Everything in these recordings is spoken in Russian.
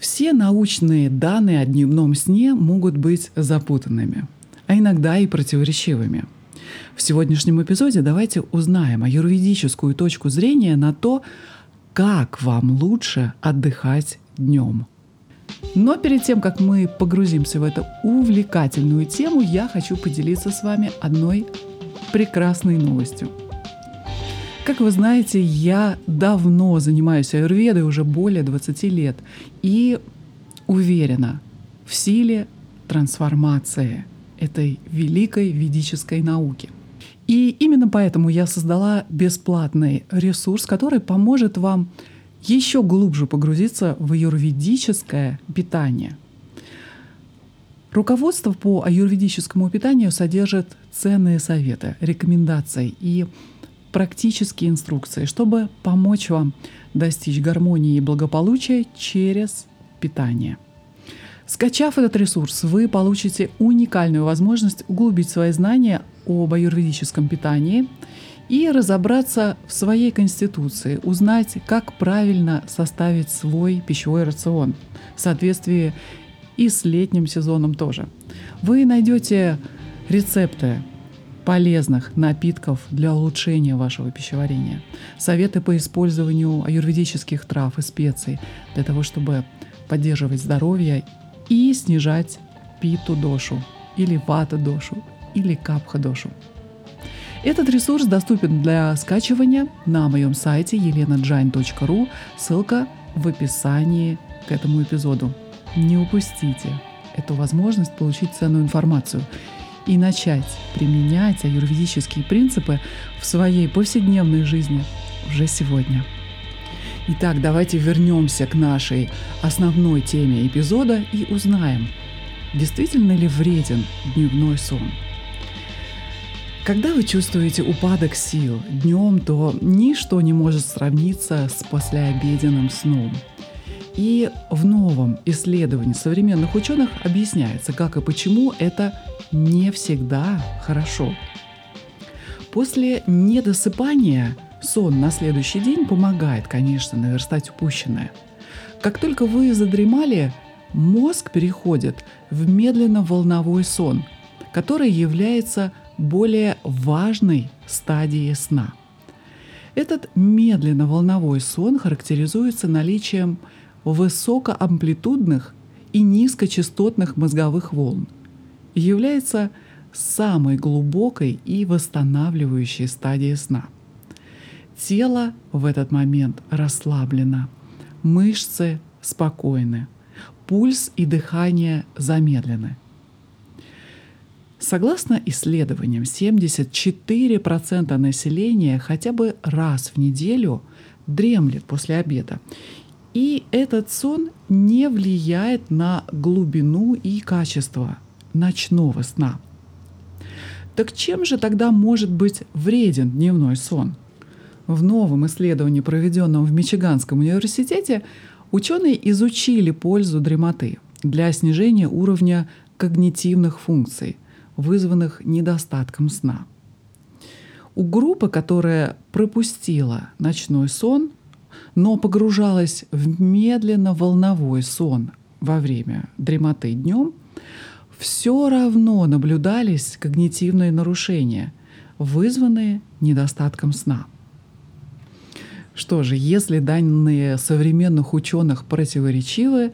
Все научные данные о дневном сне могут быть запутанными, а иногда и противоречивыми. В сегодняшнем эпизоде давайте узнаем аюрведическую точку зрения на то, как вам лучше отдыхать днем. Но перед тем, как мы погрузимся в эту увлекательную тему, я хочу поделиться с вами одной прекрасной новостью. Как вы знаете, я давно занимаюсь аюрведой, уже более 20 лет, и уверена в силе трансформации этой великой ведической науки. И именно поэтому я создала бесплатный ресурс, который поможет вам еще глубже погрузиться в аюрведическое питание. Руководство по аюрведическому питанию содержит ценные советы, рекомендации и практические инструкции, чтобы помочь вам достичь гармонии и благополучия через питание. Скачав этот ресурс, вы получите уникальную возможность углубить свои знания об аюрведическом питании и разобраться в своей конституции, узнать, как правильно составить свой пищевой рацион в соответствии и с летним сезоном тоже. Вы найдете рецепты полезных напитков для улучшения вашего пищеварения, советы по использованию аюрведических трав и специй для того, чтобы поддерживать здоровье и снижать питу дошу или вата дошу или капха дошу. Этот ресурс доступен для скачивания на моем сайте elenajain.ru. Ссылка в описании к этому эпизоду. Не упустите эту возможность получить ценную информацию и начать применять аюрведические принципы в своей повседневной жизни уже сегодня. Итак, давайте вернемся к нашей основной теме эпизода и узнаем, действительно ли вреден дневной сон – когда вы чувствуете упадок сил днем, то ничто не может сравниться с послеобеденным сном. И в новом исследовании современных ученых объясняется, как и почему это не всегда хорошо. После недосыпания сон на следующий день помогает, конечно, наверстать упущенное. Как только вы задремали, мозг переходит в медленно-волновой сон, который является более важной стадии сна. Этот медленно-волновой сон характеризуется наличием высокоамплитудных и низкочастотных мозговых волн и является самой глубокой и восстанавливающей стадией сна. Тело в этот момент расслаблено, мышцы спокойны, пульс и дыхание замедлены – Согласно исследованиям, 74% населения хотя бы раз в неделю дремлет после обеда. И этот сон не влияет на глубину и качество ночного сна. Так чем же тогда может быть вреден дневной сон? В новом исследовании, проведенном в Мичиганском университете, ученые изучили пользу дремоты для снижения уровня когнитивных функций – вызванных недостатком сна. У группы, которая пропустила ночной сон, но погружалась в медленно-волновой сон во время дремоты днем, все равно наблюдались когнитивные нарушения, вызванные недостатком сна. Что же, если данные современных ученых противоречивы,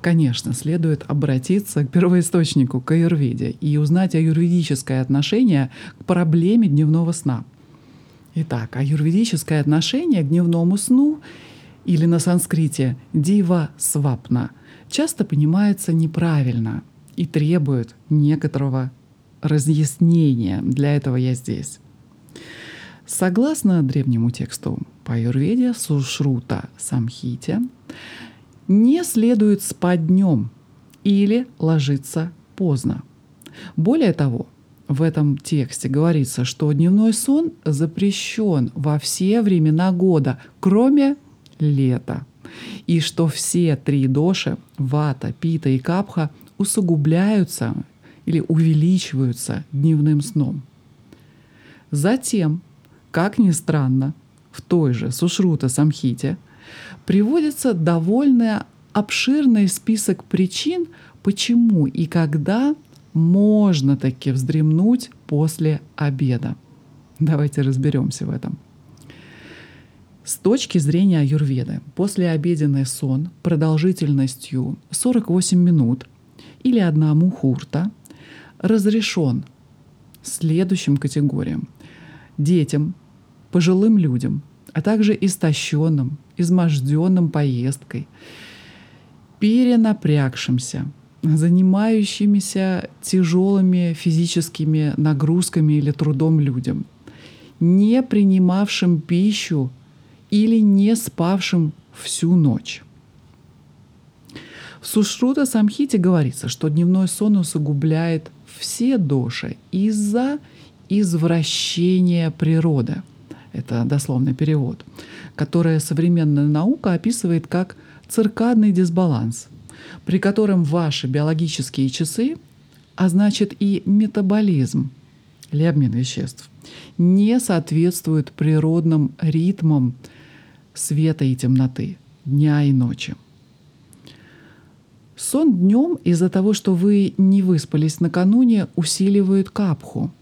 Конечно, следует обратиться к первоисточнику, к аюрведе, и узнать аюрведическое отношение к проблеме дневного сна. Итак, аюрведическое отношение к дневному сну или на санскрите дива свапна часто понимается неправильно и требует некоторого разъяснения. Для этого я здесь. Согласно древнему тексту по аюрведе Сушрута Самхите, не следует спать днем или ложиться поздно. Более того, в этом тексте говорится, что дневной сон запрещен во все времена года, кроме лета, и что все три доши – вата, пита и капха – усугубляются или увеличиваются дневным сном. Затем, как ни странно, в той же Сушрута Самхите приводится довольно обширный список причин, почему и когда можно таки вздремнуть после обеда. Давайте разберемся в этом. С точки зрения аюрведы, послеобеденный сон продолжительностью 48 минут или одна мухурта разрешен следующим категориям. Детям, пожилым людям, а также истощенным, изможденным поездкой, перенапрягшимся, занимающимися тяжелыми физическими нагрузками или трудом людям, не принимавшим пищу или не спавшим всю ночь. В Сушрута Самхите говорится, что дневной сон усугубляет все доши из-за извращения природы. Это дословный перевод, которое современная наука описывает как циркадный дисбаланс, при котором ваши биологические часы, а значит и метаболизм или обмен веществ, не соответствуют природным ритмам света и темноты, дня и ночи. Сон днем из-за того, что вы не выспались накануне, усиливает капху.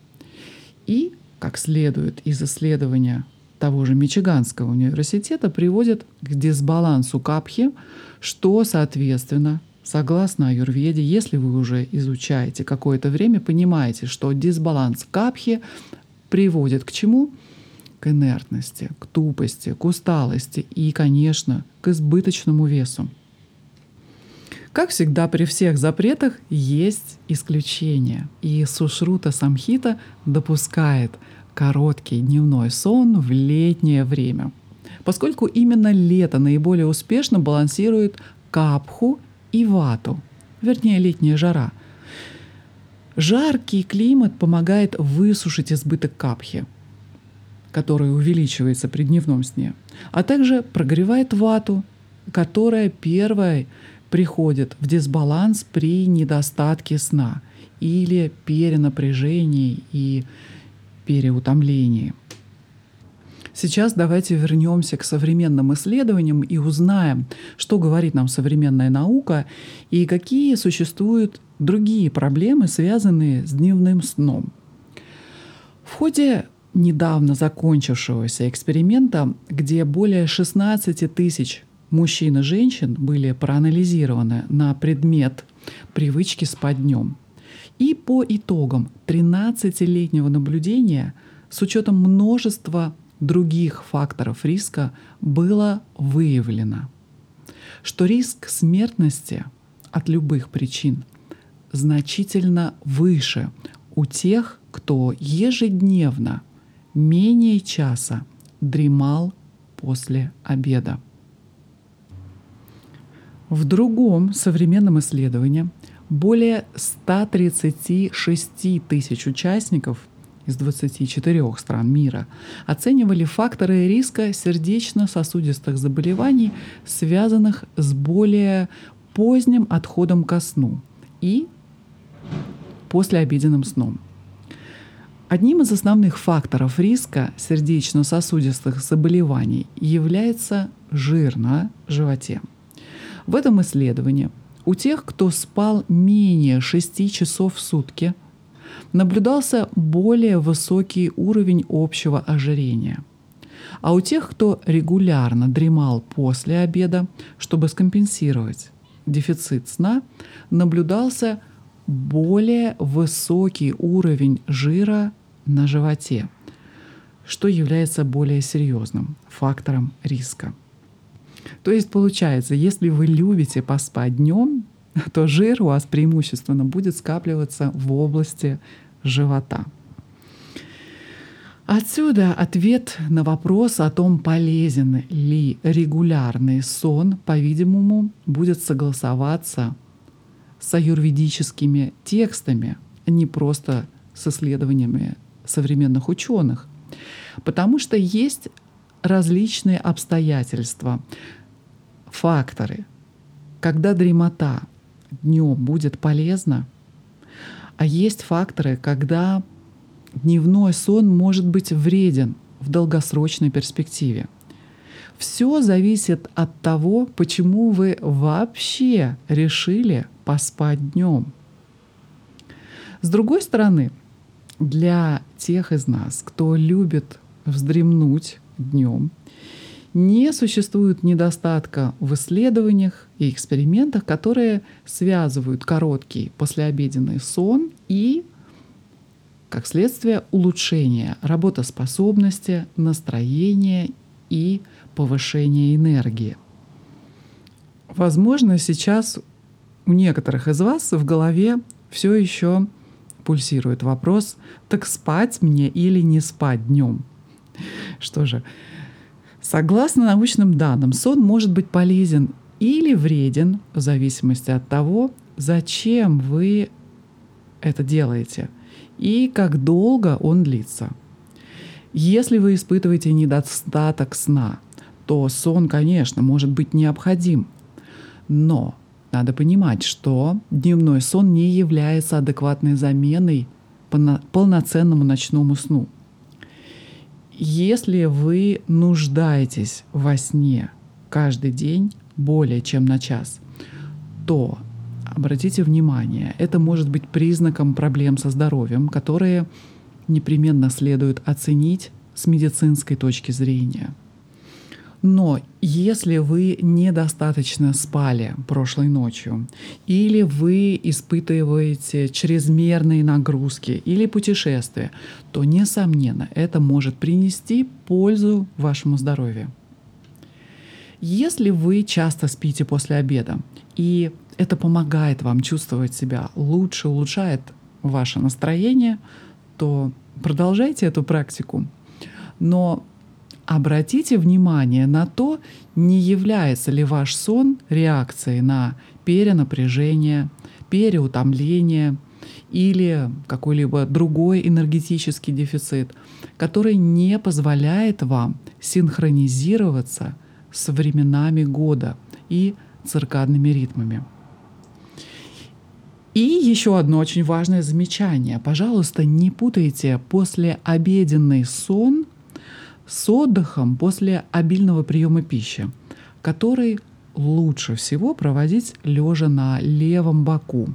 И, как следует из исследования того же Мичиганского университета, приводит к дисбалансу капхи, что, соответственно, согласно аюрведе, если вы уже изучаете какое-то время, понимаете, что дисбаланс капхи приводит к чему? К инертности, к тупости, к усталости и, конечно, к избыточному весу. Как всегда при всех запретах есть исключения. И Сушрута Самхита допускает короткий дневной сон в летнее время, поскольку именно лето наиболее успешно балансирует капху и вату, вернее летняя жара. Жаркий климат помогает высушить избыток капхи, который увеличивается при дневном сне, а также прогревает вату, которая первая приходит в дисбаланс при недостатке сна или перенапряжении и переутомлении. Сейчас давайте вернемся к современным исследованиям и узнаем, что говорит нам современная наука и какие существуют другие проблемы, связанные с дневным сном. В ходе недавно закончившегося эксперимента, где более 16 тысяч мужчин и женщин были проанализированы на предмет привычки спать днем. И по итогам 13-летнего наблюдения с учетом множества других факторов риска было выявлено, что риск смертности от любых причин значительно выше у тех, кто ежедневно менее часа дремал после обеда. В другом современном исследовании более 136 тысяч участников из 24 стран мира оценивали факторы риска сердечно-сосудистых заболеваний, связанных с более поздним отходом ко сну и послеобеденным сном. Одним из основных факторов риска сердечно-сосудистых заболеваний является жир на животе – в этом исследовании у тех, кто спал менее 6 часов в сутки, наблюдался более высокий уровень общего ожирения. А у тех, кто регулярно дремал после обеда, чтобы скомпенсировать дефицит сна, наблюдался более высокий уровень жира на животе, что является более серьезным фактором риска. То есть получается, если вы любите поспать днем, то жир у вас преимущественно будет скапливаться в области живота. Отсюда ответ на вопрос о том, полезен ли регулярный сон, по-видимому, будет согласоваться с аюрведическими текстами, а не просто с исследованиями современных ученых. Потому что есть различные обстоятельства, факторы, когда дремота днем будет полезна, а есть факторы, когда дневной сон может быть вреден в долгосрочной перспективе. Все зависит от того, почему вы вообще решили поспать днем. С другой стороны, для тех из нас, кто любит вздремнуть днем, не существует недостатка в исследованиях и экспериментах, которые связывают короткий послеобеденный сон и, как следствие, улучшение работоспособности, настроения и повышения энергии. Возможно, сейчас у некоторых из вас в голове все еще пульсирует вопрос, так спать мне или не спать днем? Что же, Согласно научным данным, сон может быть полезен или вреден в зависимости от того, зачем вы это делаете и как долго он длится. Если вы испытываете недостаток сна, то сон, конечно, может быть необходим. Но надо понимать, что дневной сон не является адекватной заменой полноценному ночному сну. Если вы нуждаетесь во сне каждый день более чем на час, то обратите внимание, это может быть признаком проблем со здоровьем, которые непременно следует оценить с медицинской точки зрения – но если вы недостаточно спали прошлой ночью, или вы испытываете чрезмерные нагрузки или путешествия, то, несомненно, это может принести пользу вашему здоровью. Если вы часто спите после обеда, и это помогает вам чувствовать себя лучше, улучшает ваше настроение, то продолжайте эту практику. Но Обратите внимание на то, не является ли ваш сон реакцией на перенапряжение, переутомление или какой-либо другой энергетический дефицит, который не позволяет вам синхронизироваться с временами года и циркадными ритмами. И еще одно очень важное замечание. Пожалуйста, не путайте послеобеденный сон с отдыхом после обильного приема пищи, который лучше всего проводить лежа на левом боку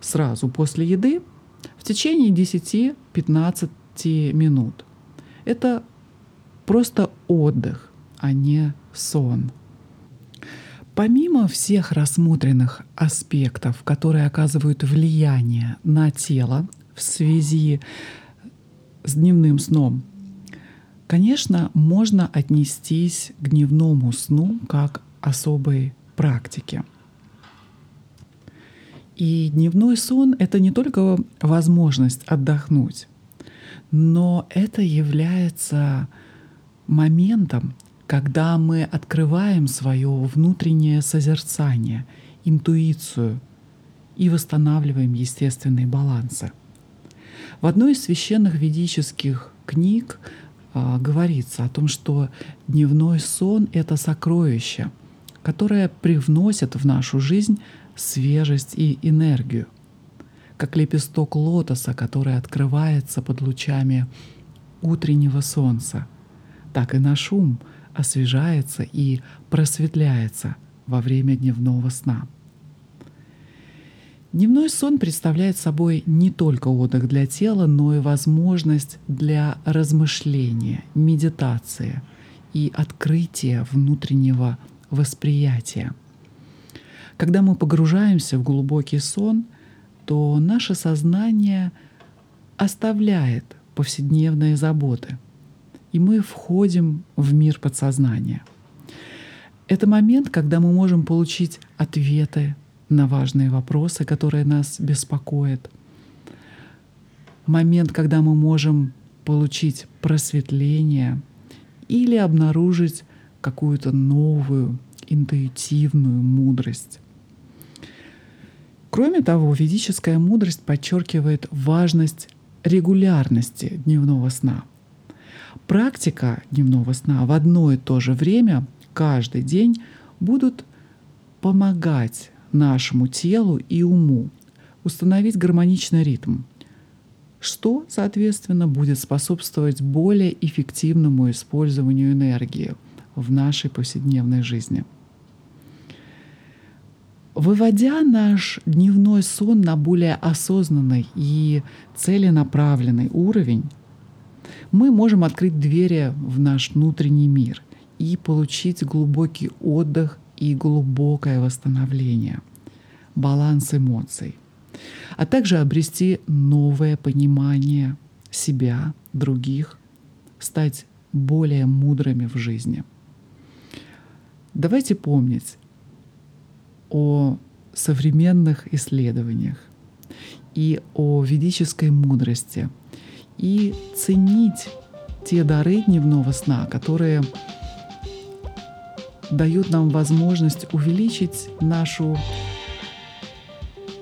сразу после еды в течение 10-15 минут. Это просто отдых, а не сон. Помимо всех рассмотренных аспектов, которые оказывают влияние на тело в связи с дневным сном, Конечно, можно отнестись к дневному сну как особой практике. И дневной сон — это не только возможность отдохнуть, но это является моментом, когда мы открываем свое внутреннее созерцание, интуицию и восстанавливаем естественные балансы. В одной из священных ведических книг а, говорится о том, что дневной сон — это сокровище, которое привносит в нашу жизнь свежесть и энергию, как лепесток лотоса, который открывается под лучами утреннего солнца, так и наш ум освежается и просветляется во время дневного сна. Дневной сон представляет собой не только отдых для тела, но и возможность для размышления, медитации и открытия внутреннего восприятия. Когда мы погружаемся в глубокий сон, то наше сознание оставляет повседневные заботы, и мы входим в мир подсознания. Это момент, когда мы можем получить ответы на важные вопросы, которые нас беспокоят. Момент, когда мы можем получить просветление или обнаружить какую-то новую интуитивную мудрость. Кроме того, ведическая мудрость подчеркивает важность регулярности дневного сна. Практика дневного сна в одно и то же время каждый день будут помогать нашему телу и уму установить гармоничный ритм, что, соответственно, будет способствовать более эффективному использованию энергии в нашей повседневной жизни. Выводя наш дневной сон на более осознанный и целенаправленный уровень, мы можем открыть двери в наш внутренний мир и получить глубокий отдых и глубокое восстановление, баланс эмоций, а также обрести новое понимание себя, других, стать более мудрыми в жизни. Давайте помнить о современных исследованиях и о ведической мудрости и ценить те дары дневного сна, которые дают нам возможность увеличить нашу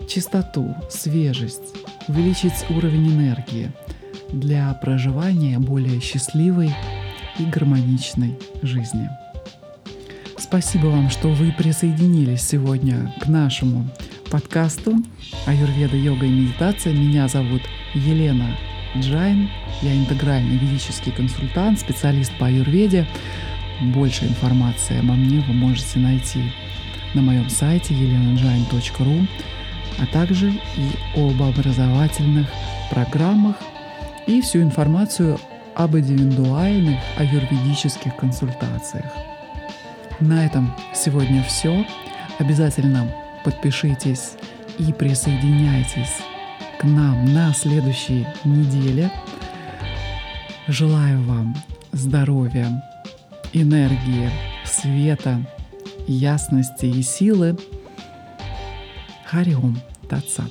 чистоту, свежесть, увеличить уровень энергии для проживания более счастливой и гармоничной жизни. Спасибо вам, что вы присоединились сегодня к нашему подкасту «Аюрведа, йога и медитация». Меня зовут Елена Джайн. Я интегральный ведический консультант, специалист по аюрведе. Больше информации обо мне вы можете найти на моем сайте elenajain.ru, а также и об образовательных программах и всю информацию об индивидуальных аюрведических консультациях. На этом сегодня все. Обязательно подпишитесь и присоединяйтесь к нам на следующей неделе. Желаю вам здоровья, энергии, света, ясности и силы. Хариом Татсат.